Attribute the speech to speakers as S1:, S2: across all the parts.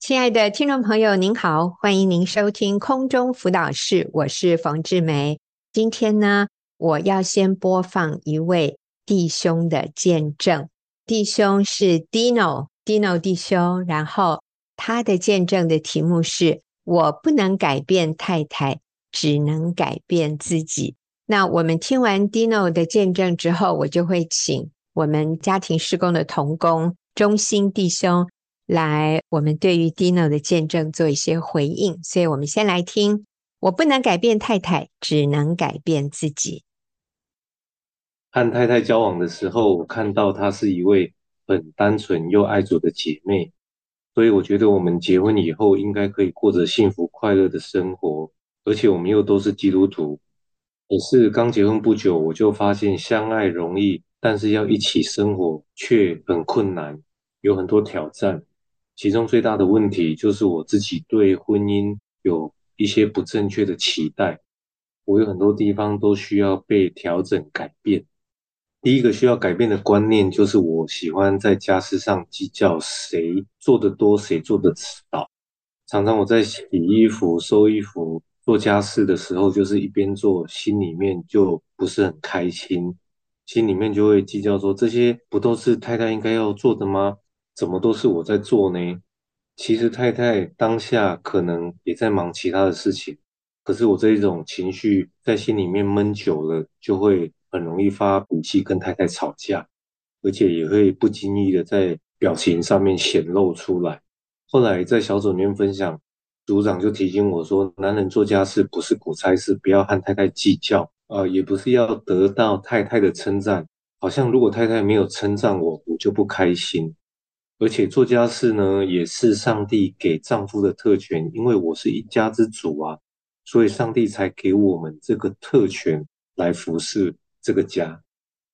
S1: 亲爱的听众朋友，您好，欢迎您收听空中辅导室，我是冯志梅。今天呢，我要先播放一位弟兄的见证。弟兄是 Dino，Dino 弟兄，然后他的见证的题目是“我不能改变太太，只能改变自己”。那我们听完 Dino 的见证之后，我就会请我们家庭事工的童工中心弟兄。来，我们对于 Dino 的见证做一些回应，所以我们先来听。我不能改变太太，只能改变自己。
S2: 和太太交往的时候，我看到她是一位很单纯又爱主的姐妹，所以我觉得我们结婚以后应该可以过着幸福快乐的生活，而且我们又都是基督徒。可是刚结婚不久，我就发现相爱容易，但是要一起生活却很困难，有很多挑战。其中最大的问题就是我自己对婚姻有一些不正确的期待，我有很多地方都需要被调整改变。第一个需要改变的观念就是我喜欢在家事上计较谁做得多，谁做得少。常常我在洗衣服、收衣服、做家事的时候，就是一边做，心里面就不是很开心，心里面就会计较说，这些不都是太太应该要做的吗？怎么都是我在做呢？其实太太当下可能也在忙其他的事情，可是我这一种情绪在心里面闷久了，就会很容易发脾气跟太太吵架，而且也会不经意的在表情上面显露出来。后来在小组里面分享，组长就提醒我说，男人做家事不是苦差事，不要和太太计较，呃，也不是要得到太太的称赞，好像如果太太没有称赞我，我就不开心。而且做家事呢，也是上帝给丈夫的特权，因为我是一家之主啊，所以上帝才给我们这个特权来服侍这个家。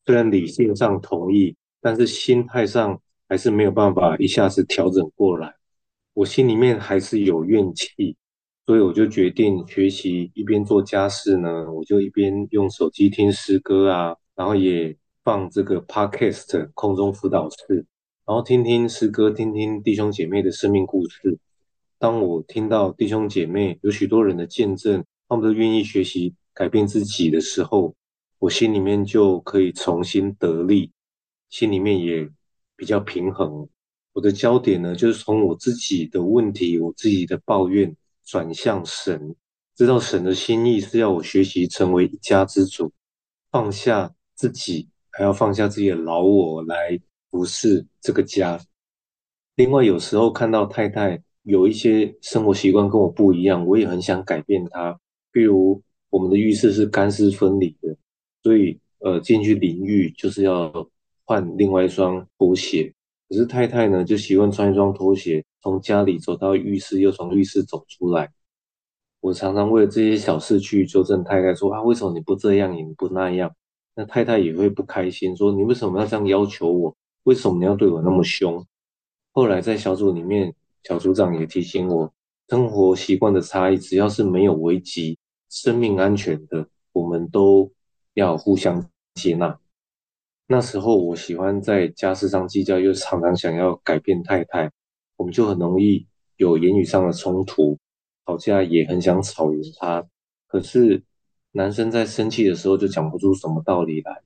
S2: 虽然理性上同意，但是心态上还是没有办法一下子调整过来。我心里面还是有怨气，所以我就决定学习一边做家事呢，我就一边用手机听诗歌啊，然后也放这个 Podcast 空中辅导室。然后听听诗歌，听听弟兄姐妹的生命故事。当我听到弟兄姐妹有许多人的见证，他们都愿意学习改变自己的时候，我心里面就可以重新得力，心里面也比较平衡。我的焦点呢，就是从我自己的问题、我自己的抱怨转向神，知道神的心意是要我学习成为一家之主，放下自己，还要放下自己的老我来。不是这个家。另外，有时候看到太太有一些生活习惯跟我不一样，我也很想改变她。譬如我们的浴室是干湿分离的，所以呃进去淋浴就是要换另外一双拖鞋。可是太太呢，就习惯穿一双拖鞋从家里走到浴室，又从浴室走出来。我常常为了这些小事去纠正太太说，说啊，为什么你不这样，你不那样？那太太也会不开心，说你为什么要这样要求我？为什么你要对我那么凶？后来在小组里面，小组长也提醒我，生活习惯的差异，只要是没有危及生命安全的，我们都要互相接纳。那时候我喜欢在家事上计较，又常常想要改变太太，我们就很容易有言语上的冲突，吵架也很想吵赢他。可是男生在生气的时候就讲不出什么道理来，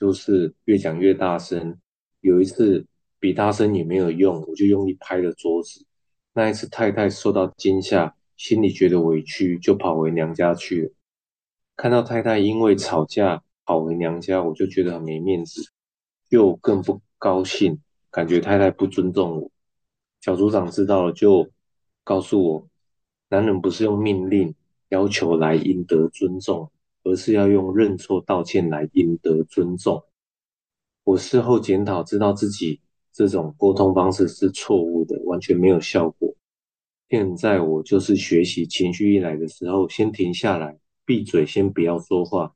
S2: 就是越讲越大声。有一次比大声也没有用，我就用力拍了桌子。那一次太太受到惊吓，心里觉得委屈，就跑回娘家去了。看到太太因为吵架跑回娘家，我就觉得很没面子，又更不高兴，感觉太太不尊重我。小组长知道了，就告诉我，男人不是用命令要求来赢得尊重，而是要用认错道歉来赢得尊重。我事后检讨，知道自己这种沟通方式是错误的，完全没有效果。现在我就是学习，情绪一来的时候，先停下来，闭嘴，先不要说话，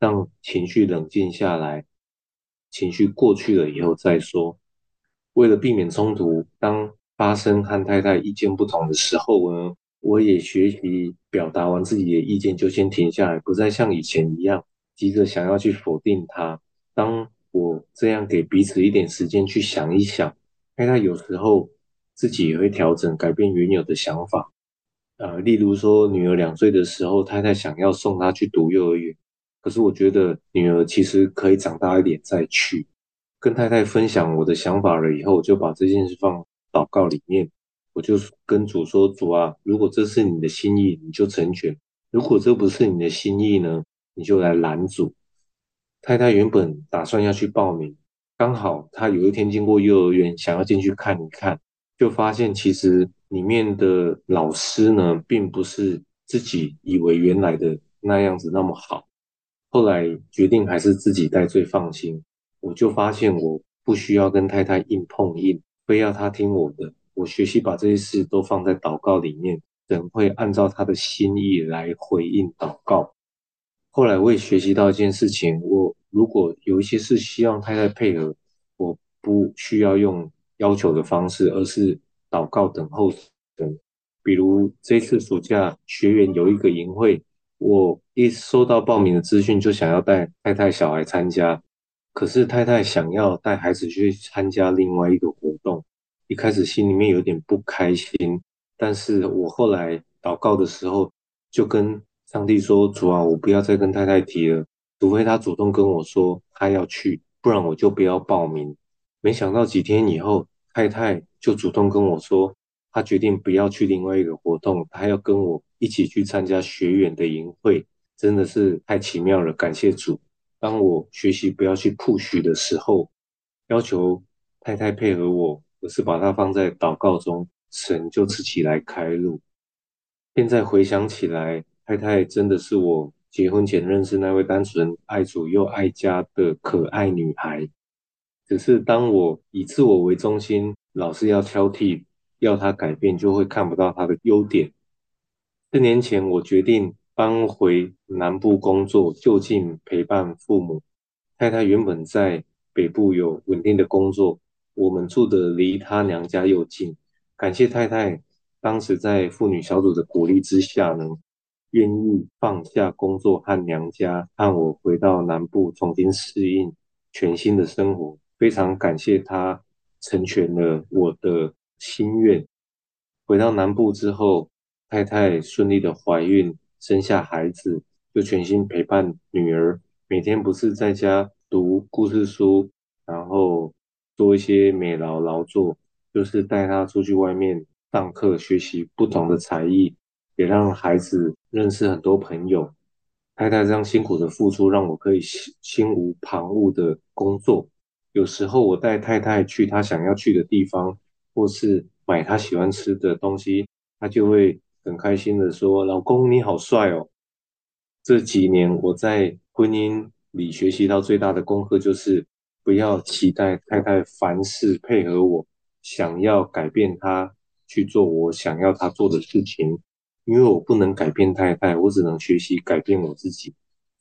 S2: 让情绪冷静下来，情绪过去了以后再说。为了避免冲突，当发生和太太意见不同的时候呢，我也学习表达完自己的意见就先停下来，不再像以前一样急着想要去否定他。当我这样给彼此一点时间去想一想，太太有时候自己也会调整改变原有的想法。呃，例如说，女儿两岁的时候，太太想要送她去读幼儿园，可是我觉得女儿其实可以长大一点再去。跟太太分享我的想法了以后，我就把这件事放祷告里面，我就跟主说：“主啊，如果这是你的心意，你就成全；如果这不是你的心意呢，你就来拦阻。”太太原本打算要去报名，刚好她有一天经过幼儿园，想要进去看一看，就发现其实里面的老师呢，并不是自己以为原来的那样子那么好。后来决定还是自己带最放心。我就发现我不需要跟太太硬碰硬，非要她听我的。我学习把这些事都放在祷告里面，等会按照她的心意来回应祷告。后来我也学习到一件事情：我如果有一些事希望太太配合，我不需要用要求的方式，而是祷告等候等。比如这次暑假学园有一个营会，我一收到报名的资讯，就想要带太太小孩参加。可是太太想要带孩子去参加另外一个活动，一开始心里面有点不开心。但是我后来祷告的时候，就跟上帝说：“主啊，我不要再跟太太提了，除非她主动跟我说她要去，不然我就不要报名。”没想到几天以后，太太就主动跟我说，她决定不要去另外一个活动，她要跟我一起去参加学园的营会，真的是太奇妙了，感谢主。当我学习不要去 push 的时候，要求太太配合我，而是把它放在祷告中，神就自己来开路。现在回想起来，太太真的是我结婚前认识那位单纯爱主又爱家的可爱女孩。只是当我以自我为中心，老是要挑剔，要她改变，就会看不到她的优点。四年前，我决定。搬回南部工作，就近陪伴父母。太太原本在北部有稳定的工作，我们住的离她娘家又近。感谢太太当时在妇女小组的鼓励之下呢，愿意放下工作和娘家，和我回到南部重新适应全新的生活。非常感谢她成全了我的心愿。回到南部之后，太太顺利的怀孕。生下孩子就全心陪伴女儿，每天不是在家读故事书，然后做一些美劳劳作，就是带她出去外面上课学习不同的才艺，也让孩子认识很多朋友。太太这样辛苦的付出，让我可以心心无旁骛的工作。有时候我带太太去她想要去的地方，或是买她喜欢吃的东西，她就会。很开心的说：“老公你好帅哦！”这几年我在婚姻里学习到最大的功课就是不要期待太太凡事配合我，想要改变她去做我想要她做的事情，因为我不能改变太太，我只能学习改变我自己。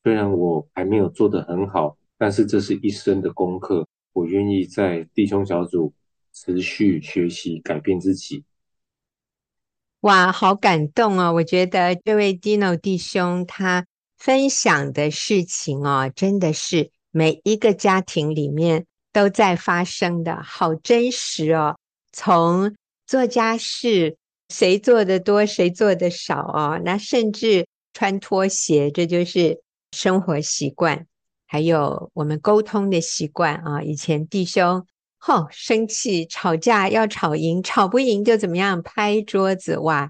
S2: 虽然我还没有做得很好，但是这是一生的功课，我愿意在弟兄小组持续学习改变自己。
S1: 哇，好感动哦！我觉得这位 Dino 弟兄他分享的事情哦，真的是每一个家庭里面都在发生的，好真实哦。从做家事，谁做的多，谁做的少哦，那甚至穿拖鞋，这就是生活习惯，还有我们沟通的习惯啊。以前弟兄。吼、哦，生气吵架要吵赢，吵不赢就怎么样？拍桌子哇！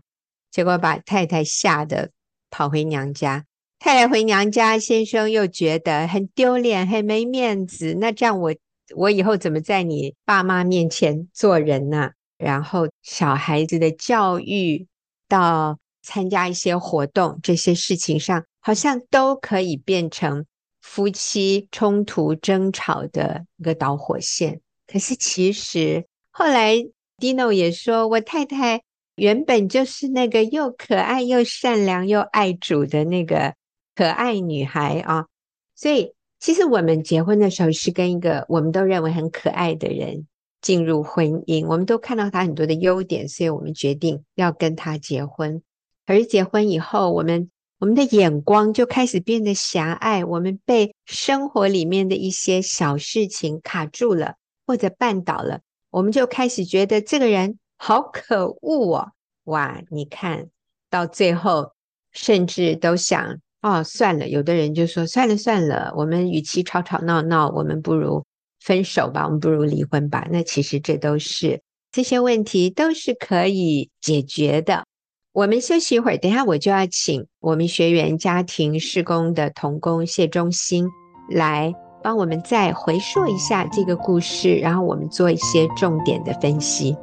S1: 结果把太太吓得跑回娘家。太太回娘家，先生又觉得很丢脸，很没面子。那这样我我以后怎么在你爸妈面前做人呢？然后小孩子的教育到参加一些活动，这些事情上，好像都可以变成夫妻冲突争吵的一个导火线。可是其实后来，Dino 也说，我太太原本就是那个又可爱又善良又爱主的那个可爱女孩啊。所以其实我们结婚的时候是跟一个我们都认为很可爱的人进入婚姻，我们都看到他很多的优点，所以我们决定要跟他结婚。可是结婚以后，我们我们的眼光就开始变得狭隘，我们被生活里面的一些小事情卡住了。或者绊倒了，我们就开始觉得这个人好可恶哦！哇，你看到最后，甚至都想哦，算了。有的人就说算了算了，我们与其吵吵闹闹，我们不如分手吧，我们不如离婚吧。那其实这都是这些问题都是可以解决的。我们休息一会儿，等下我就要请我们学员家庭施工的童工谢忠兴来帮我们再回溯一下这个故事，然后我们做一些重点的分析。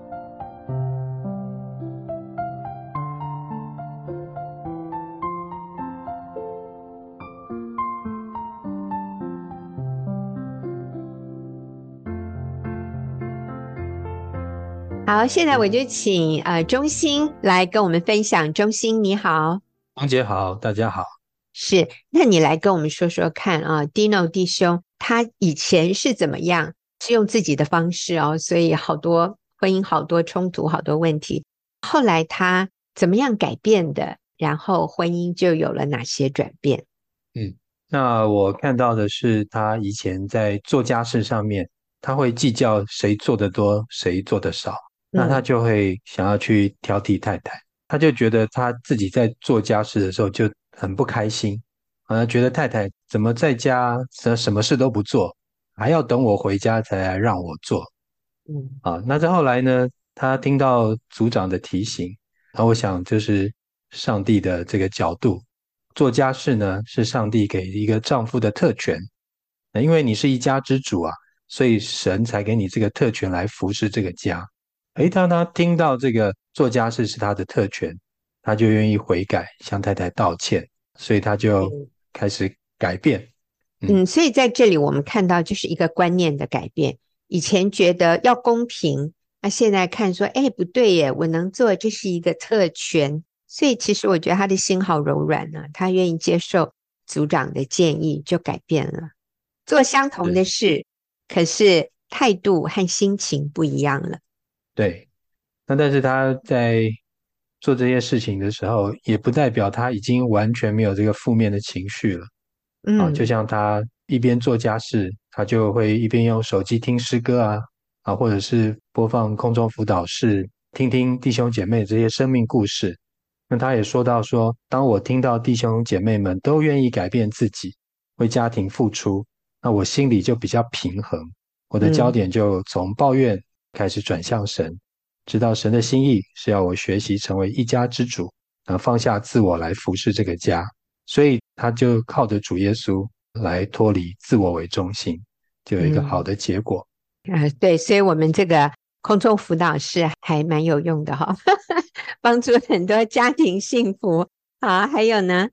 S1: 好，现在我就请呃中心来跟我们分享。中心你好，
S3: 王姐好，大家好。
S1: 是，那你来跟我们说说看啊，Dino 弟兄他以前是怎么样？是用自己的方式哦，所以好多婚姻、好多冲突、好多问题。后来他怎么样改变的？然后婚姻就有了哪些转变？
S3: 嗯，那我看到的是他以前在做家事上面，他会计较谁做的多，谁做的少。那他就会想要去挑剔太太，他就觉得他自己在做家事的时候就很不开心，好像觉得太太怎么在家什什么事都不做，还要等我回家才来让我做。嗯，啊，那再后来呢，他听到组长的提醒，那我想就是上帝的这个角度，做家事呢是上帝给一个丈夫的特权，那因为你是一家之主啊，所以神才给你这个特权来服侍这个家。诶，当他听到这个做家事是他的特权，他就愿意悔改，向太太道歉，所以他就开始改变。
S1: 嗯，嗯，所以在这里我们看到就是一个观念的改变。以前觉得要公平，那现在看说，哎，不对耶，我能做，这是一个特权。所以其实我觉得他的心好柔软呢，他愿意接受组长的建议，就改变了，做相同的事，可是态度和心情不一样了。
S3: 对，那但是他在做这些事情的时候，也不代表他已经完全没有这个负面的情绪了。嗯，啊，就像他一边做家事，他就会一边用手机听诗歌啊，啊，或者是播放空中辅导室，听听弟兄姐妹这些生命故事。那他也说到说，当我听到弟兄姐妹们都愿意改变自己，为家庭付出，那我心里就比较平衡，我的焦点就从抱怨。开始转向神，知道神的心意是要我学习成为一家之主，然后放下自我来服侍这个家，所以他就靠着主耶稣来脱离自我为中心，就有一个好的结果。
S1: 嗯，呃，对，所以我们这个空中辅导室还蛮有用的哈，帮助很多家庭幸福。好，还有呢？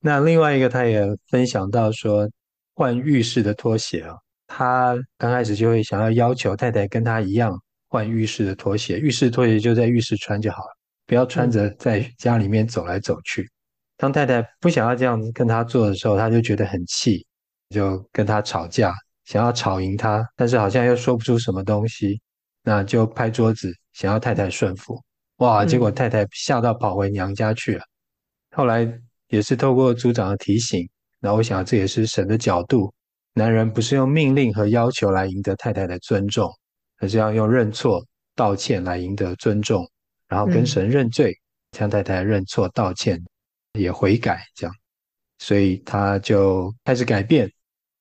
S3: 那另外一个他也分享到说，换浴室的拖鞋啊。他刚开始就会想要要求太太跟他一样换浴室的拖鞋，浴室拖鞋就在浴室穿就好了，不要穿着在家里面走来走去。当太太不想要这样子跟他做的时候，他就觉得很气，就跟他吵架，想要吵赢他，但是好像又说不出什么东西，那就拍桌子，想要太太顺服。哇，结果太太吓到跑回娘家去了。后来也是透过组长的提醒，那我想这也是神的角度。男人不是用命令和要求来赢得太太的尊重，而是要用认错、道歉来赢得尊重，然后跟神认罪，向太太认错、道歉，也悔改，这样，所以他就开始改变。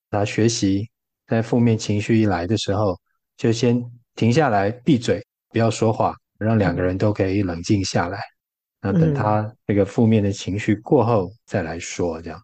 S3: 他学习在负面情绪一来的时候，就先停下来，闭嘴，不要说话，让两个人都可以冷静下来。那等他这个负面的情绪过后再来说，这样。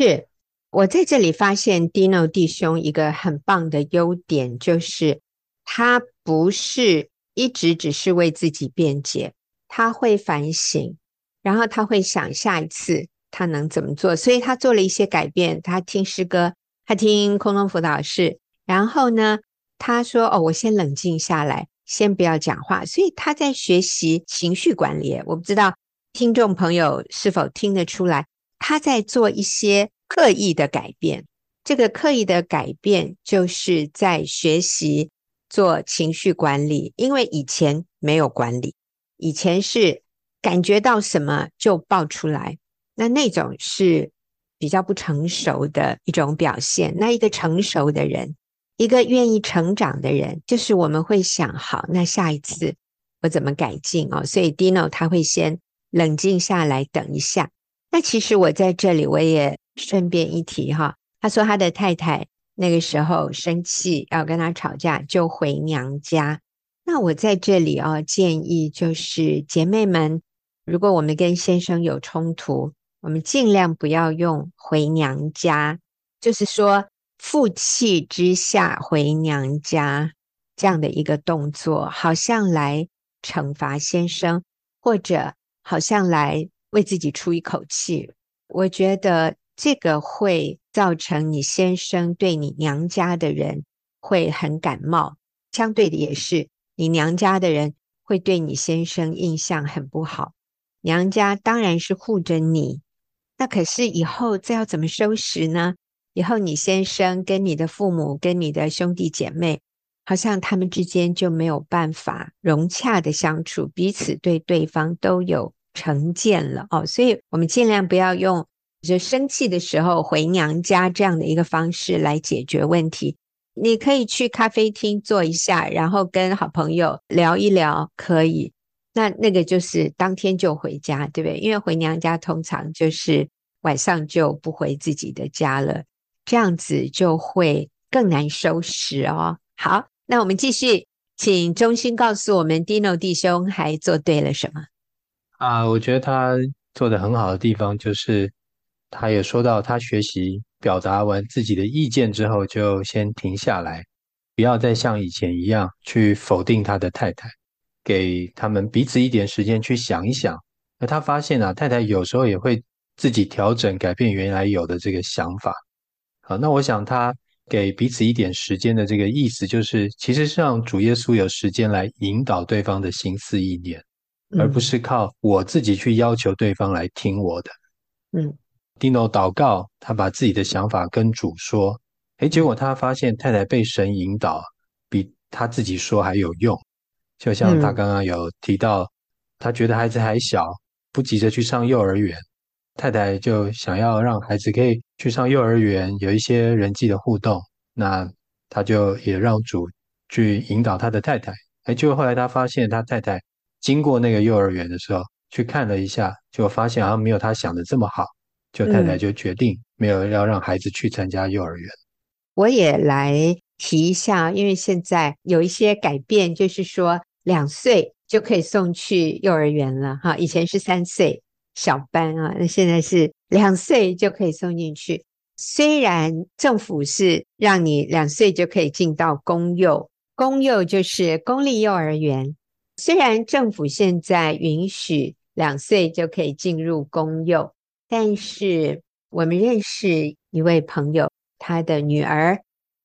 S1: 是。我在这里发现 Dino 弟兄一个很棒的优点，就是他不是一直只是为自己辩解，他会反省，然后他会想下一次他能怎么做，所以他做了一些改变。他听诗歌，他听空中辅导室，然后呢，他说：“哦，我先冷静下来，先不要讲话。”所以他在学习情绪管理。我不知道听众朋友是否听得出来，他在做一些。刻意的改变，这个刻意的改变就是在学习做情绪管理，因为以前没有管理，以前是感觉到什么就爆出来，那那种是比较不成熟的一种表现。那一个成熟的人，一个愿意成长的人，就是我们会想，好，那下一次我怎么改进哦？所以 Dino 他会先冷静下来，等一下。那其实我在这里我也顺便一提哈，他说他的太太那个时候生气要跟他吵架，就回娘家。那我在这里啊，建议就是姐妹们，如果我们跟先生有冲突，我们尽量不要用回娘家，就是说负气之下回娘家这样的一个动作，好像来惩罚先生，或者好像来为自己出一口气。我觉得这个会造成你先生对你娘家的人会很感冒，相对的也是你娘家的人会对你先生印象很不好。娘家当然是护着你。那可是以后这要怎么收拾呢？以后你先生跟你的父母、跟你的兄弟姐妹，好像他们之间就没有办法融洽的相处，彼此对对方都有成见了哦。所以，我们尽量不要用就生气的时候回娘家这样的一个方式来解决问题。你可以去咖啡厅坐一下，然后跟好朋友聊一聊，可以。那那个就是当天就回家，对不对？因为回娘家通常就是晚上就不回自己的家了，这样子就会更难收拾哦。好，那我们继续，请中心告诉我们，Dino 弟兄还做对了什么？
S3: 啊，我觉得他做得很好的地方就是，他也说到，他学习表达完自己的意见之后，就先停下来，不要再像以前一样去否定他的太太。给他们彼此一点时间去想一想，那他发现啊，太太有时候也会自己调整、改变原来有的这个想法。好，那我想他给彼此一点时间的这个意思，就是其实是让主耶稣有时间来引导对方的心思意念，而不是靠我自己去要求对方来听我的。
S1: 嗯
S3: ，Dino 祷告，他把自己的想法跟主说，诶，结果他发现太太被神引导，比他自己说还有用。就像他刚刚有提到，嗯、他觉得孩子还小，不急着去上幼儿园。太太就想要让孩子可以去上幼儿园，有一些人际的互动。那他就也让主去引导他的太太。哎，就后来他发现他太太经过那个幼儿园的时候，去看了一下，就发现好像没有他想的这么好。就太太就决定没有要让孩子去参加幼儿园。
S1: 嗯、我也来提一下，因为现在有一些改变，就是说。两岁就可以送去幼儿园了哈，以前是三岁小班啊，那现在是两岁就可以送进去。虽然政府是让你两岁就可以进到公幼，公幼就是公立幼儿园。虽然政府现在允许两岁就可以进入公幼，但是我们认识一位朋友，他的女儿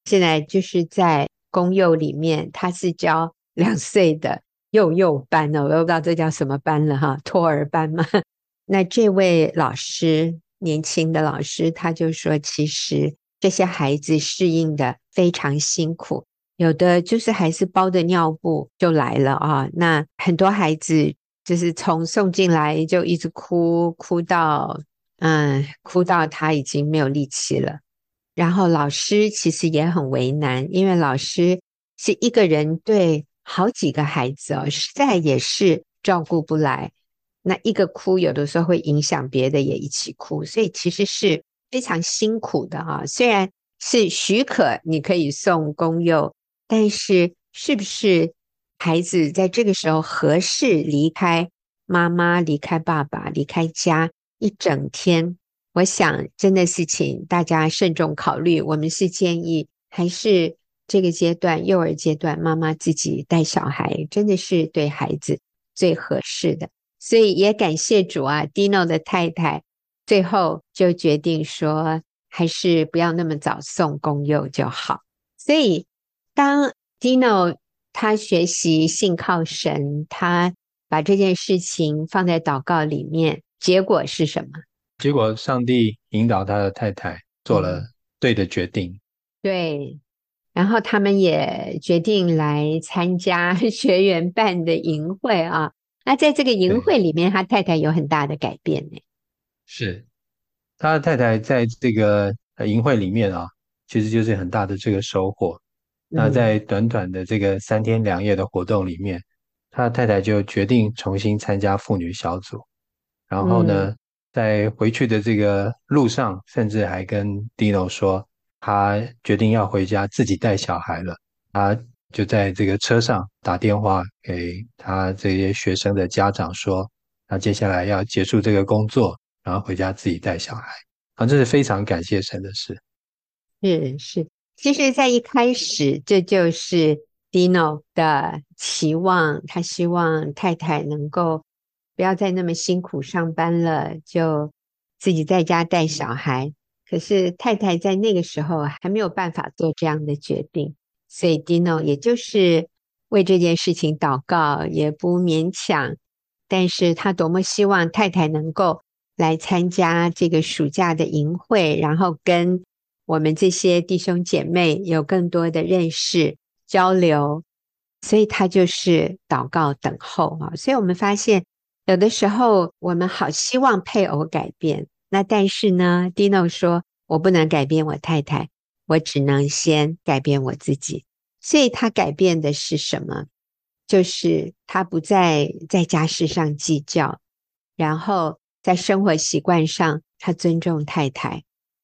S1: 现在就是在公幼里面，他是教。两岁的幼幼班呢，我都不知道这叫什么班了哈，托儿班嘛。那这位老师，年轻的老师，他就说，其实这些孩子适应的非常辛苦，有的就是还是包着尿布就来了啊。那很多孩子就是从送进来就一直哭，哭到嗯，哭到他已经没有力气了。然后老师其实也很为难，因为老师是一个人对。好几个孩子哦，实在也是照顾不来。那一个哭，有的时候会影响别的也一起哭，所以其实是非常辛苦的啊。虽然是许可你可以送公幼，但是是不是孩子在这个时候合适离开妈妈、离开爸爸、离开家一整天？我想真的是请大家慎重考虑。我们是建议还是。这个阶段，幼儿阶段，妈妈自己带小孩，真的是对孩子最合适的。所以也感谢主啊，Dino 的太太最后就决定说，还是不要那么早送公幼就好。所以当 Dino 他学习信靠神，他把这件事情放在祷告里面，结果是什么？
S3: 结果上帝引导他的太太做了对的决定。
S1: 嗯、对。然后他们也决定来参加 学员办的营会啊。那在这个营会里面，他太太有很大的改变呢。
S3: 是，他的太太在这个营会里面啊，其实就是很大的这个收获。那在短短的这个三天两夜的活动里面，他的太太就决定重新参加妇女小组。然后呢，嗯、在回去的这个路上，甚至还跟 Dino 说，他决定要回家自己带小孩了。他就在这个车上打电话给他这些学生的家长说，他接下来要结束这个工作，然后回家自己带小孩。啊，这是非常感谢神的事。
S1: 是是，其实，在一开始，这就是 Dino 的期望，他希望太太能够。不要再那么辛苦上班了，就自己在家带小孩。可是太太在那个时候还没有办法做这样的决定，所以 Dino 也就是为这件事情祷告，也不勉强。但是他多么希望太太能够来参加这个暑假的营会，然后跟我们这些弟兄姐妹有更多的认识交流。所以他就是祷告等候啊。所以我们发现。有的时候，我们好希望配偶改变，那但是呢，Dino 说：“我不能改变我太太，我只能先改变我自己。”所以他改变的是什么？就是他不再在家事上计较，然后在生活习惯上，他尊重太太，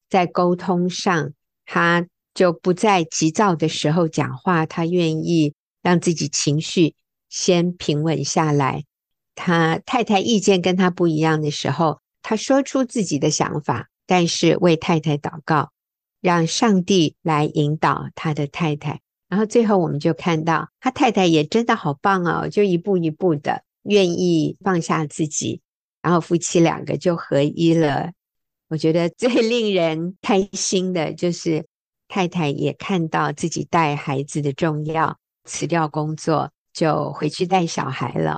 S1: 在沟通上，他就不在急躁的时候讲话，他愿意让自己情绪先平稳下来。他太太意见跟他不一样的时候，他说出自己的想法，但是为太太祷告，让上帝来引导他的太太。然后最后我们就看到他太太也真的好棒哦，就一步一步的愿意放下自己，然后夫妻两个就合一了。我觉得最令人开心的就是太太也看到自己带孩子的重要，辞掉工作就回去带小孩了。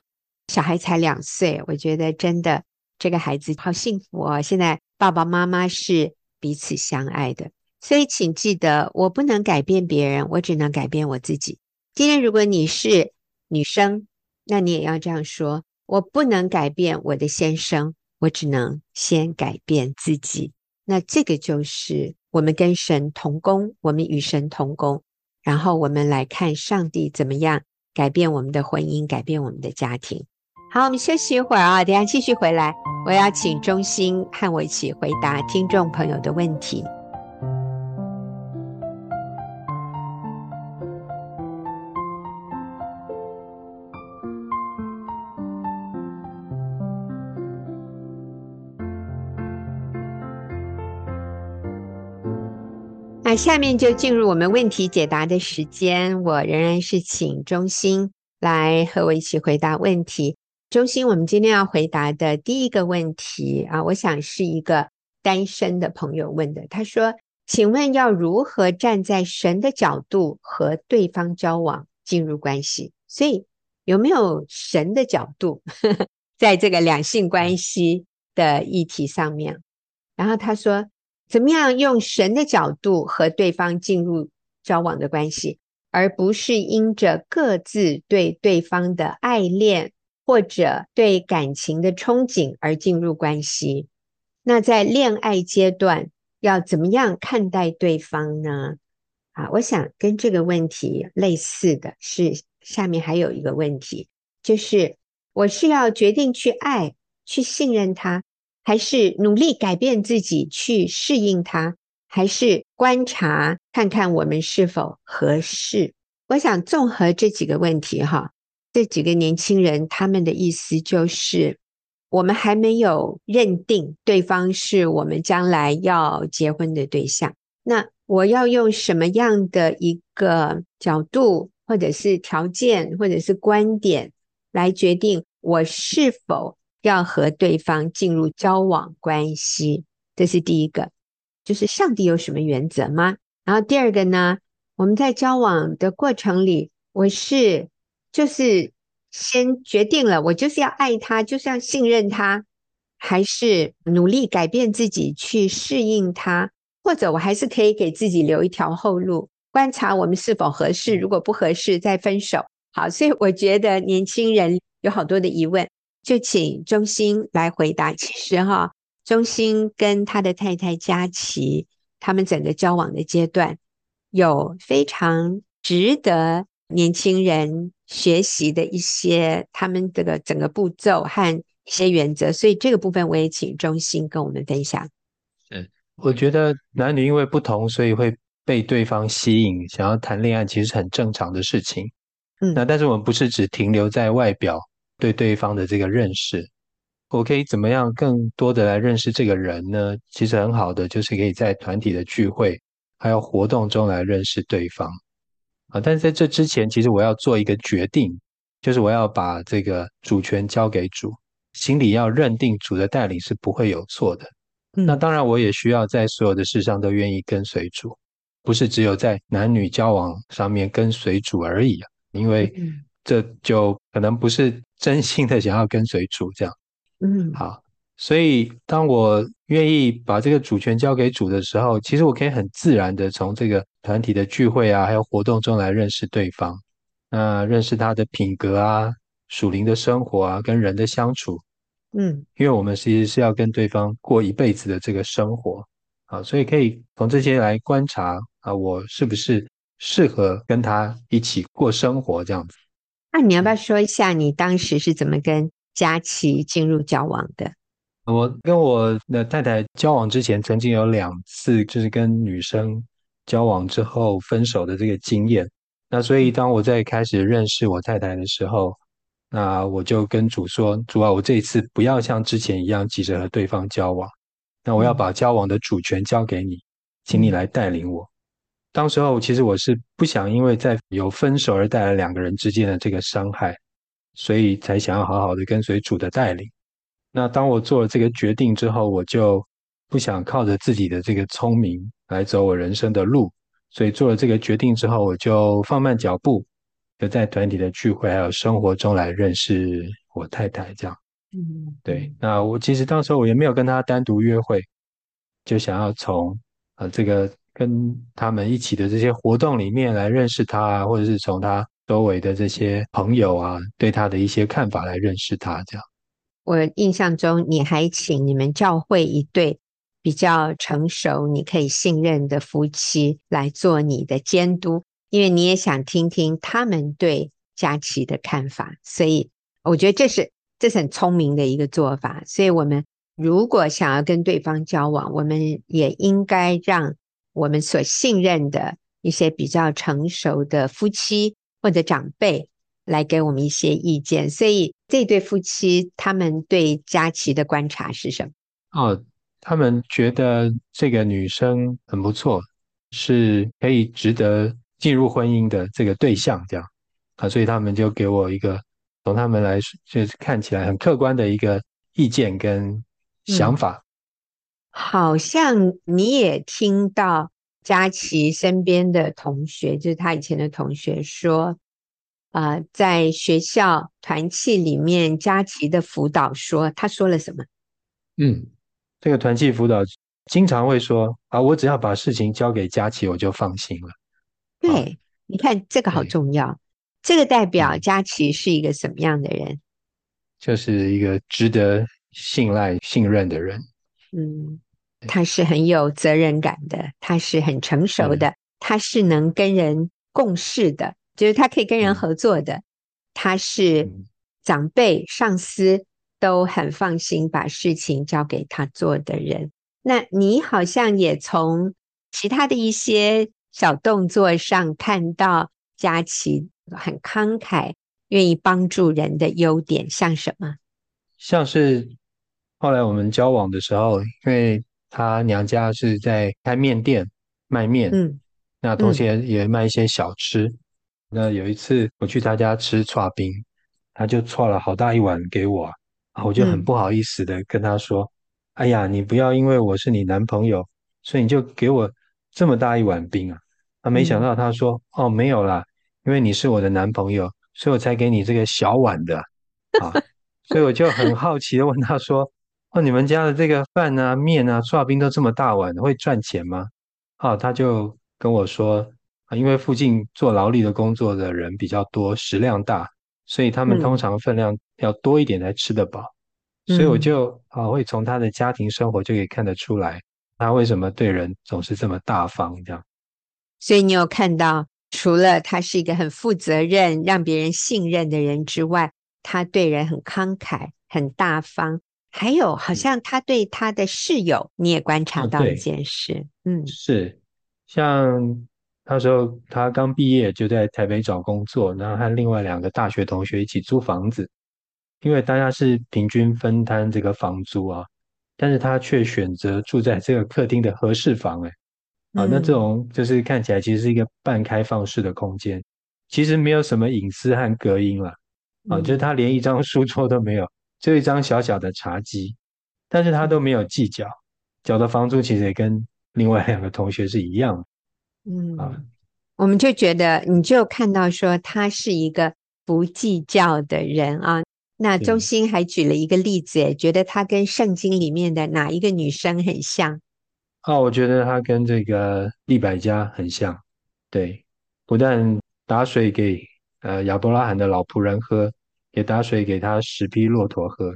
S1: 小孩才两岁，我觉得真的这个孩子好幸福哦。现在爸爸妈妈是彼此相爱的，所以请记得，我不能改变别人，我只能改变我自己。今天如果你是女生，那你也要这样说：我不能改变我的先生，我只能先改变自己。那这个就是我们跟神同工，我们与神同工，然后我们来看上帝怎么样改变我们的婚姻，改变我们的家庭。好，我们休息一会儿啊，等下继续回来。我要请中心和我一起回答听众朋友的问题。那下面就进入我们问题解答的时间，我仍然是请中心来和我一起回答问题。中心，我们今天要回答的第一个问题啊，我想是一个单身的朋友问的。他说：“请问要如何站在神的角度和对方交往、进入关系？所以有没有神的角度呵 呵在这个两性关系的议题上面？”然后他说：“怎么样用神的角度和对方进入交往的关系，而不是因着各自对对方的爱恋？”或者对感情的憧憬而进入关系，那在恋爱阶段要怎么样看待对方呢？啊，我想跟这个问题类似的是，下面还有一个问题，就是我是要决定去爱、去信任他，还是努力改变自己去适应他，还是观察看看我们是否合适？我想综合这几个问题，哈。这几个年轻人，他们的意思就是，我们还没有认定对方是我们将来要结婚的对象。那我要用什么样的一个角度，或者是条件，或者是观点，来决定我是否要和对方进入交往关系？这是第一个，就是上帝有什么原则吗？然后第二个呢，我们在交往的过程里，我是。就是先决定了，我就是要爱他，就是要信任他，还是努力改变自己去适应他，或者我还是可以给自己留一条后路，观察我们是否合适，如果不合适再分手。好，所以我觉得年轻人有好多的疑问，就请中心来回答。其实哈，中心跟他的太太佳琪，他们整个交往的阶段，有非常值得年轻人。学习的一些他们这个整个步骤和一些原则，所以这个部分我也请中心跟我们分享。
S3: 嗯，我觉得男女因为不同，所以会被对方吸引，想要谈恋爱，其实是很正常的事情。嗯，那但是我们不是只停留在外表对对方的这个认识，我可以怎么样更多的来认识这个人呢？其实很好的就是可以在团体的聚会还有活动中来认识对方。啊，但是在这之前，其实我要做一个决定，就是我要把这个主权交给主，心里要认定主的带领是不会有错的。嗯，那当然，我也需要在所有的事上都愿意跟随主，不是只有在男女交往上面跟随主而已啊，因为这就可能不是真心的想要跟随主这样。嗯，好。所以，当我愿意把这个主权交给主的时候，其实我可以很自然的从这个团体的聚会啊，还有活动中来认识对方，那认识他的品格啊、属灵的生活啊、跟人的相处，嗯，因为我们其实是要跟对方过一辈子的这个生活啊，所以可以从这些来观察啊，我是不是适合跟他一起过生活这样子。
S1: 那你要不要说一下你当时是怎么跟佳琪进入交往的？
S3: 我跟我的太太交往之前，曾经有两次就是跟女生交往之后分手的这个经验。那所以当我在开始认识我太太的时候，那我就跟主说：“主啊，我这一次不要像之前一样急着和对方交往，那我要把交往的主权交给你，请你来带领我。”当时候其实我是不想因为在有分手而带来两个人之间的这个伤害，所以才想要好好的跟随主的带领。那当我做了这个决定之后，我就不想靠着自己的这个聪明来走我人生的路，所以做了这个决定之后，我就放慢脚步，就在团体的聚会还有生活中来认识我太太，这样。嗯，对。那我其实当时我也没有跟她单独约会，就想要从呃这个跟他们一起的这些活动里面来认识她啊，或者是从她周围的这些朋友啊，对她的一些看法来认识她，这样。
S1: 我印象中，你还请你们教会一对比较成熟、你可以信任的夫妻来做你的监督，因为你也想听听他们对佳琪的看法。所以，我觉得这是这是很聪明的一个做法。所以，我们如果想要跟对方交往，我们也应该让我们所信任的一些比较成熟的夫妻或者长辈。来给我们一些意见，所以这对夫妻他们对佳琪的观察是什么？
S3: 哦，他们觉得这个女生很不错，是可以值得进入婚姻的这个对象，这样啊，所以他们就给我一个从他们来说，就是看起来很客观的一个意见跟想法。
S1: 嗯，好像你也听到佳琪身边的同学，就是他以前的同学说。啊、呃，在学校团契里面，佳琪的辅导说，他说了什么？
S3: 嗯，这个团契辅导经常会说啊，我只要把事情交给佳琪，我就放心了。
S1: 对，啊、你看这个好重要，这个代表佳琪是一个什么样的人？
S3: 就是一个值得信赖、信任的人。
S1: 嗯，他是很有责任感的，他是很成熟的，他是能跟人共事的。就是他可以跟人合作的，他是长辈、上司都很放心把事情交给他做的人。那你好像也从其他的一些小动作上看到佳琪很慷慨、愿意帮助人的优点，像什么？
S3: 像是后来我们交往的时候，因为他娘家是在开面店卖面，嗯，那同时也也卖一些小吃。嗯那有一次我去他家吃串冰，他就串了好大一碗给我，我就很不好意思的跟他说：“嗯、哎呀，你不要因为我是你男朋友，所以你就给我这么大一碗冰啊。”他没想到他说：“嗯、哦，没有啦，因为你是我的男朋友，所以我才给你这个小碗的。”啊，所以我就很好奇的问他说：“哦，你们家的这个饭啊、面啊、剉冰都这么大碗，会赚钱吗？”啊，他就跟我说。因为附近做劳力的工作的人比较多，食量大，所以他们通常分量要多一点才吃得饱。嗯、所以我就啊会从他的家庭生活就可以看得出来，他为什么对人总是这么大方这样。
S1: 所以你有看到除了他是一个很负责任、让别人信任的人之外，他对人很慷慨、很大方。还有，好像他对他的室友，你也观察到一件事，哦、嗯，
S3: 是像那时候他刚毕业就在台北找工作，然后和另外两个大学同学一起租房子，因为大家是平均分摊这个房租啊，但是他却选择住在这个客厅的和室房，哎。啊，那这种就是看起来其实是一个半开放式的空间，其实没有什么隐私和隔音了。啊，就是他连一张书桌都没有，就一张小小的茶几，但是他都没有计较，缴的房租其实也跟另外两个同学是一样的。
S1: 嗯，啊，我们就觉得你就看到说他是一个不计较的人啊。那中心还举了一个例子，也觉得他跟圣经里面的哪一个女生很像？
S3: 哦，我觉得他跟这个利百加很像，对，不但打水给呃亚伯拉罕的老仆人喝，也打水给他十匹骆驼喝，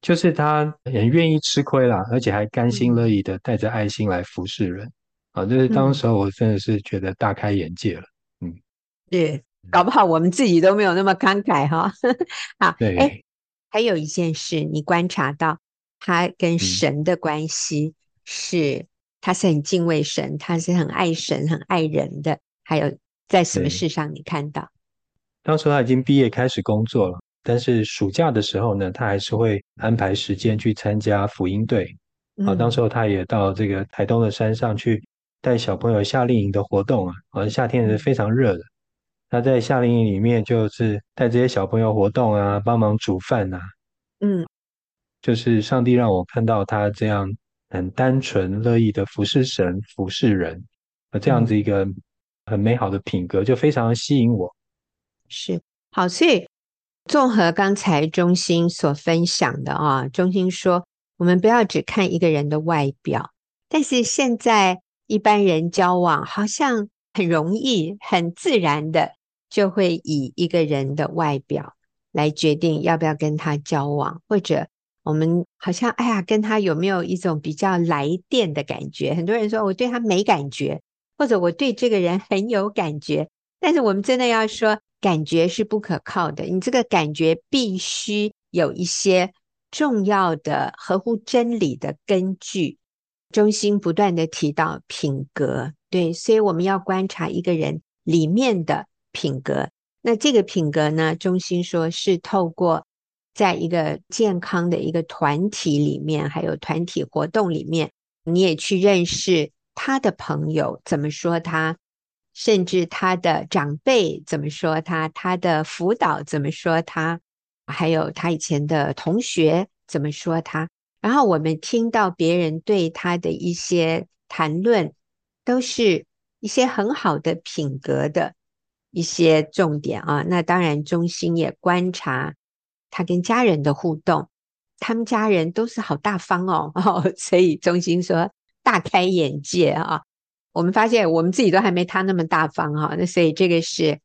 S3: 就是他很愿意吃亏啦，而且还甘心乐意的带着爱心来服侍人，啊，就是当时候我真的是觉得大开眼界了，嗯，
S1: 对，搞不好我们自己都没有那么慷慨哈，好，
S3: 对，
S1: 哎，还有一件事你观察到他跟神的关系是。他是很敬畏神，他是很爱神、很爱人的。还有在什么事上你看到？
S3: 当时他已经毕业开始工作了，但是暑假的时候呢，他还是会安排时间去参加福音队。啊、嗯，当时候他也到这个台东的山上去带小朋友夏令营的活动啊。好像，夏天是非常热的，他在夏令营里面就是带这些小朋友活动啊，帮忙煮饭啊。
S1: 嗯，
S3: 就是上帝让我看到他这样。很单纯、乐意的服侍神、服侍人，这样子一个很美好的品格，就非常吸引我。
S1: 是好，所以综合刚才中心所分享的啊，中心说，我们不要只看一个人的外表，但是现在一般人交往好像很容易、很自然的就会以一个人的外表来决定要不要跟他交往，或者。我们好像哎呀，跟他有没有一种比较来电的感觉？很多人说我对他没感觉，或者我对这个人很有感觉。但是我们真的要说，感觉是不可靠的。你这个感觉必须有一些重要的、合乎真理的根据。中心不断地提到品格，对，所以我们要观察一个人里面的品格。那这个品格呢，中心说是透过。在一个健康的一个团体里面，还有团体活动里面，你也去认识他的朋友怎么说他，甚至他的长辈怎么说他，他的辅导怎么说他，还有他以前的同学怎么说他。然后我们听到别人对他的一些谈论，都是一些很好的品格的一些重点啊。那当然，中心也观察。他跟家人的互动，他们家人都是好大方哦，哦，所以中心说大开眼界啊。我们发现我们自己都还没他那么大方哈，那所以这个是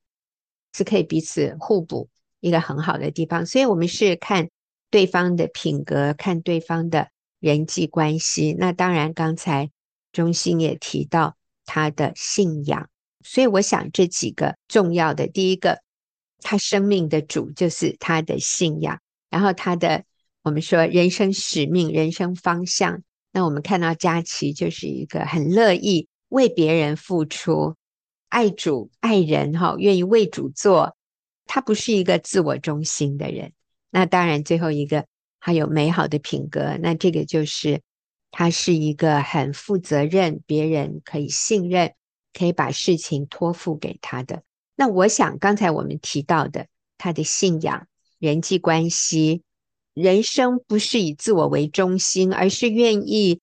S1: 是可以彼此互补一个很好的地方。所以我们是看对方的品格，看对方的人际关系。那当然，刚才中心也提到他的信仰，所以我想这几个重要的，第一个。他生命的主就是他的信仰，然后他的我们说人生使命、人生方向。那我们看到佳琪就是一个很乐意为别人付出、爱主爱人哈，愿意为主做。他不是一个自我中心的人。那当然，最后一个还有美好的品格。那这个就是他是一个很负责任、别人可以信任、可以把事情托付给他的。那我想，刚才我们提到的他的信仰、人际关系、人生不是以自我为中心，而是愿意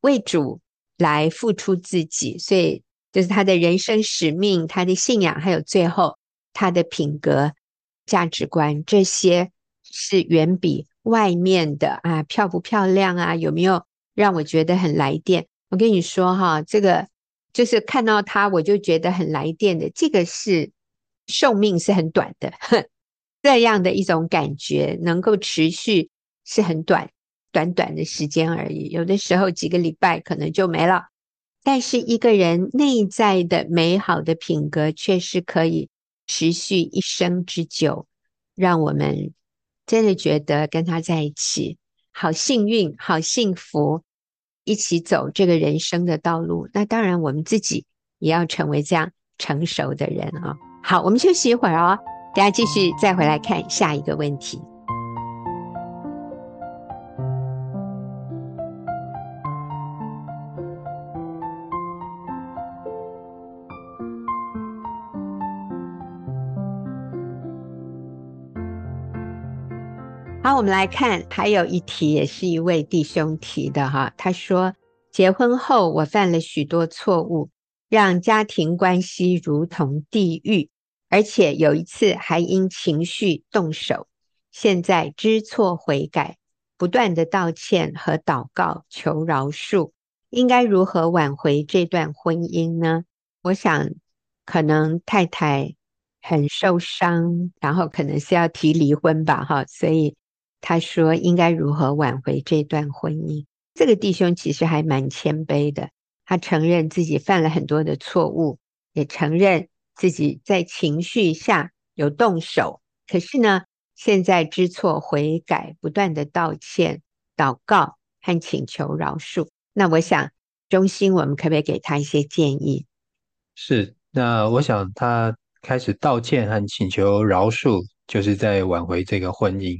S1: 为主来付出自己，所以就是他的人生使命、他的信仰，还有最后他的品格、价值观，这些是远比外面的啊漂不漂亮啊，有没有让我觉得很来电？我跟你说哈，这个。就是看到他，我就觉得很来电的。这个是寿命是很短的，这样的一种感觉能够持续是很短，短短的时间而已。有的时候几个礼拜可能就没了。但是一个人内在的美好的品格，却是可以持续一生之久，让我们真的觉得跟他在一起好幸运、好幸福，一起走这个人生的道路。那当然，我们自己也要成为这样成熟的人啊。好，我们休息一会儿哦，大家继续再回来看下一个问题。好，我们来看，还有一题也是一位弟兄提的哈。他说，结婚后我犯了许多错误，让家庭关系如同地狱，而且有一次还因情绪动手。现在知错悔改，不断的道歉和祷告求饶恕，应该如何挽回这段婚姻呢？我想，可能太太很受伤，然后可能是要提离婚吧，哈，所以。他说：“应该如何挽回这段婚姻？”这个弟兄其实还蛮谦卑的，他承认自己犯了很多的错误，也承认自己在情绪下有动手。可是呢，现在知错悔改，不断的道歉、祷告和请求饶恕。那我想，中心我们可不可以给他一些建议？
S3: 是，那我想他开始道歉和请求饶恕，就是在挽回这个婚姻。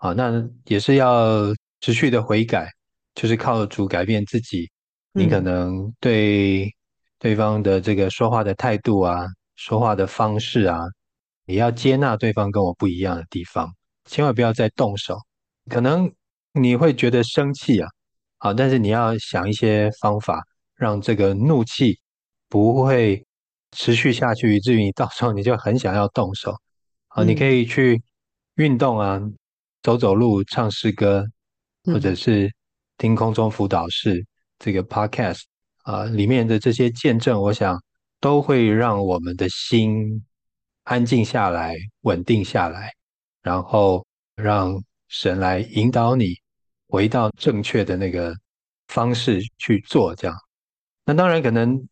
S3: 好，那也是要持续的悔改，就是靠主改变自己。你可能对对方的这个说话的态度啊，说话的方式啊，也要接纳对方跟我不一样的地方，千万不要再动手。可能你会觉得生气啊，啊，但是你要想一些方法，让这个怒气不会持续下去，以至于你到时候你就很想要动手。啊，你可以去运动啊。走走路、唱诗歌，或者是听空中辅导室这个 podcast 啊，里面的这些见证，我想都会让我们的心安静下来、稳定下来，然后让神来引导你回到正确的那个方式去做。这样，那当然可能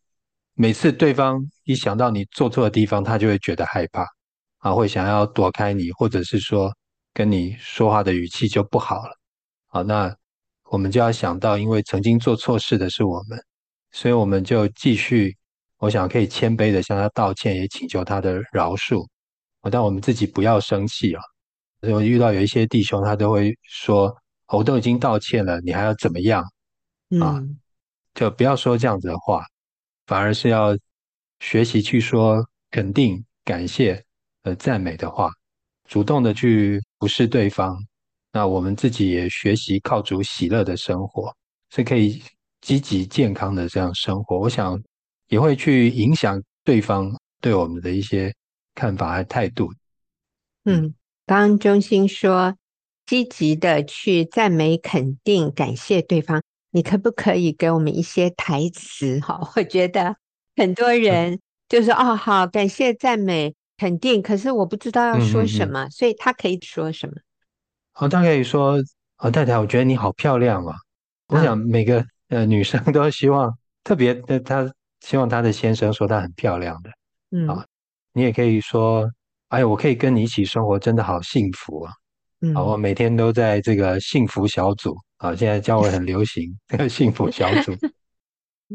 S3: 每次对方一想到你做错的地方，他就会觉得害怕啊，会想要躲开你，或者是说。跟你说话的语气就不好了，好，那我们就要想到，因为曾经做错事的是我们，所以我们就继续，我想可以谦卑的向他道歉，也请求他的饶恕。但我们自己不要生气啊。所以我遇到有一些弟兄，他都会说：“我都已经道歉了，你还要怎么样？”啊，就不要说这样子的话，反而是要学习去说肯定、感谢和赞美的话。主动的去不是对方，那我们自己也学习靠主喜乐的生活，是可以积极健康的这样生活。我想也会去影响对方对我们的一些看法和态度。
S1: 嗯，当中心说积极的去赞美、肯定、感谢对方，你可不可以给我们一些台词？哈，我觉得很多人就是、哦，好，感谢赞美。肯定，可是我不知道要说什么，嗯、所以他可以说什么？
S3: 哦，他可以说：“啊，太太，我觉得你好漂亮啊！”我想每个呃女生都希望，特别的，她希望她的先生说她很漂亮的。嗯，啊，你也可以说：“哎呀，我可以跟你一起生活，真的好幸福啊！”嗯，啊，我每天都在这个幸福小组啊，现在教会很流行这个 幸福小组。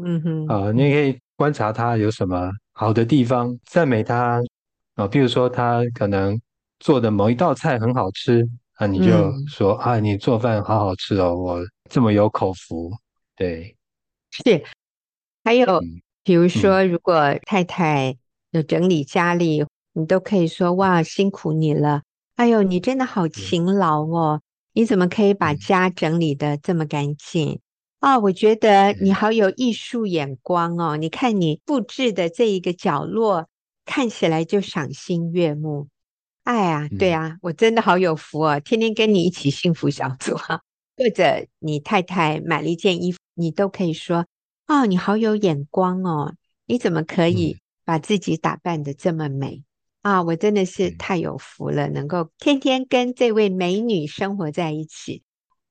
S3: 嗯哼，啊，你也可以观察他有什么好的地方，赞美他。啊，比如说他可能做的某一道菜很好吃，啊，你就说、嗯、啊，你做饭好好吃哦，我这么有口福，对，
S1: 是。还有，比如说，如果太太有整理家里，嗯、你都可以说哇，辛苦你了，哎呦，你真的好勤劳哦，嗯、你怎么可以把家整理的这么干净？啊、我觉得你好有艺术眼光哦，你看你布置的这一个角落。看起来就赏心悦目，哎呀，对啊，我真的好有福哦，天天跟你一起幸福小组啊，或者你太太买了一件衣服，你都可以说，哦，你好有眼光哦，你怎么可以把自己打扮得这么美？啊？我真的是太有福了，能够天天跟这位美女生活在一起，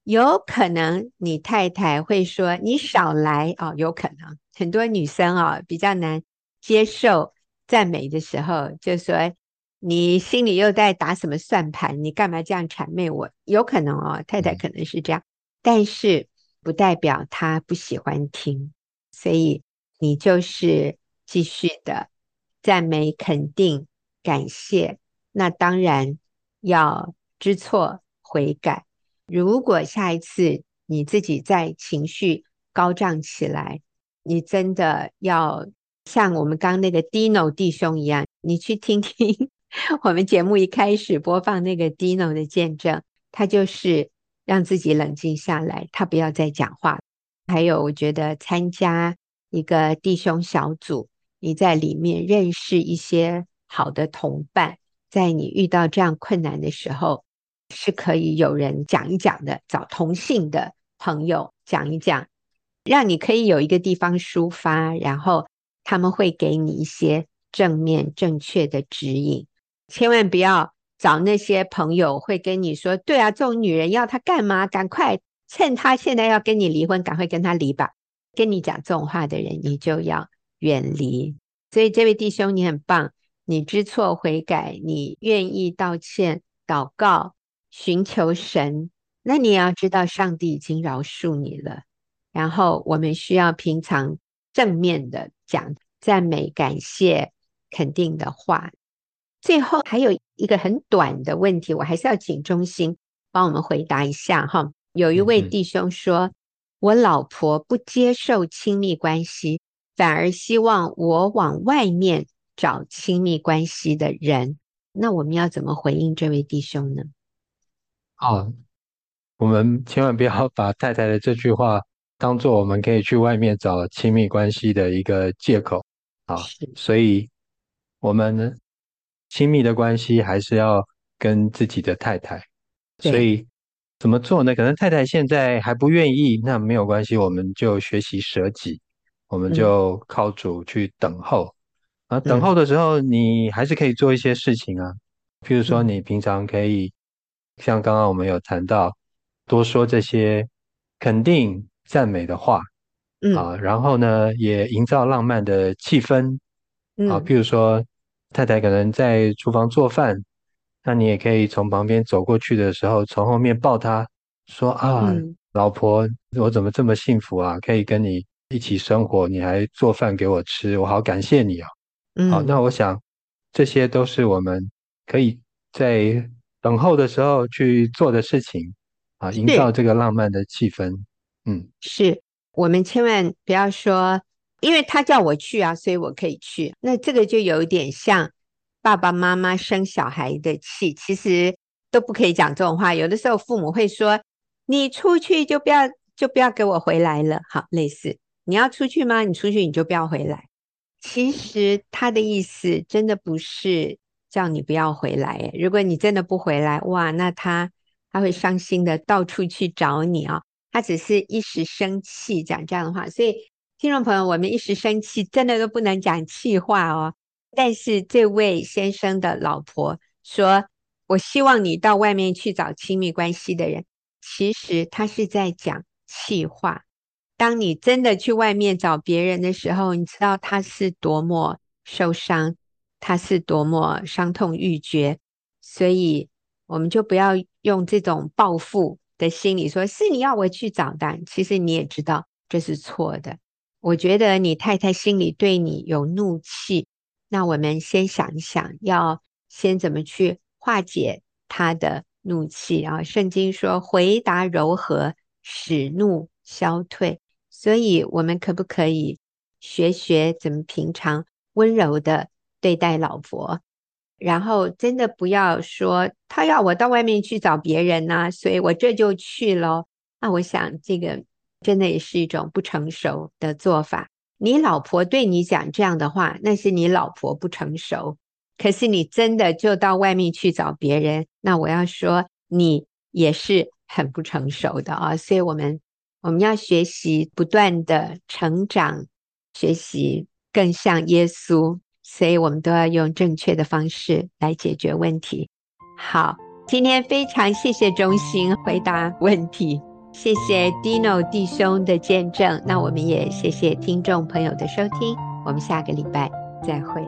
S1: 有可能你太太会说你少来哦，有可能很多女生哦比较难接受赞美的时候，就说你心里又在打什么算盘？你干嘛这样谄媚我？有可能哦，太太可能是这样，但是不代表她不喜欢听，所以你就是继续的赞美、肯定、感谢，那当然要知错悔改。如果下一次你自己在情绪高涨起来，你真的要像我们刚那个 Dino 弟兄一样，你去听听我们节目一开始播放那个 Dino 的见证，他就是让自己冷静下来，他不要再讲话。还有，我觉得参加一个弟兄小组，你在里面认识一些好的同伴，在你遇到这样困难的时候。是可以有人讲一讲的，找同性的朋友讲一讲，让你可以有一个地方抒发，然后他们会给你一些正面正确的指引。千万不要找那些朋友会跟你说：“对啊，这种女人要她干嘛？赶快趁她现在要跟你离婚，赶快跟她离吧。”跟你讲这种话的人，你就要远离。所以这位弟兄，你很棒，你知错悔改，你愿意道歉、祷告。寻求神，那你也要知道上帝已经饶恕你了。然后我们需要平常正面的讲赞美、感谢、肯定的话。最后还有一个很短的问题，我还是要请中心帮我们回答一下哈。有一位弟兄说：“嗯、我老婆不接受亲密关系，反而希望我往外面找亲密关系的人。”那我们要怎么回应这位弟兄呢？
S3: 哦，我们千万不要把太太的这句话当做我们可以去外面找亲密关系的一个借口啊。所以，我们呢，亲密的关系还是要跟自己的太太。所以，怎么做呢？可能太太现在还不愿意，那没有关系，我们就学习舍己，我们就靠主去等候。啊，等候的时候，你还是可以做一些事情啊，譬如说，你平常可以。像刚刚我们有谈到，多说这些肯定赞美的话，嗯啊，然后呢，也营造浪漫的气氛，啊，譬如说太太可能在厨房做饭，那你也可以从旁边走过去的时候，从后面抱她，说啊，嗯、老婆，我怎么这么幸福啊？可以跟你一起生活，你还做饭给我吃，我好感谢你啊。嗯，好，那我想这些都是我们可以在。等候的时候去做的事情啊，营造这个浪漫的气氛。嗯，
S1: 是我们千万不要说，因为他叫我去啊，所以我可以去。那这个就有点像爸爸妈妈生小孩的气，其实都不可以讲这种话。有的时候父母会说：“你出去就不要，就不要给我回来了。”好，类似你要出去吗？你出去你就不要回来。其实他的意思真的不是。叫你不要回来，如果你真的不回来，哇，那他他会伤心的，到处去找你啊、他只是一时生气讲这样的话，所以听众朋友，我们一时生气真的都不能讲气话哦。但是这位先生的老婆说：“我希望你到外面去找亲密关系的人。”其实他是在讲气话。当你真的去外面找别人的时候，你知道他是多么受伤。他是多么伤痛欲绝，所以我们就不要用这种报复的心理说，是你要我去找的，其实你也知道这是错的。我觉得你太太心里对你有怒气，那我们先想一想，要先怎么去化解他的怒气啊？圣经说，回答柔和，使怒消退。所以，我们可不可以学学怎么平常温柔的对待老婆，然后真的不要说他要我到外面去找别人呐、所以我这就去喽。那我想这个真的也是一种不成熟的做法。你老婆对你讲这样的话，那是你老婆不成熟。可是你真的就到外面去找别人，那我要说你也是很不成熟的啊。所以我们我们要学习不断的成长，学习更像耶稣。所以我们都要用正确的方式来解决问题。好，今天非常谢谢中心回答问题。谢谢 Dino 弟兄的见证，那我们也谢谢听众朋友的收听，我们下个礼拜再会。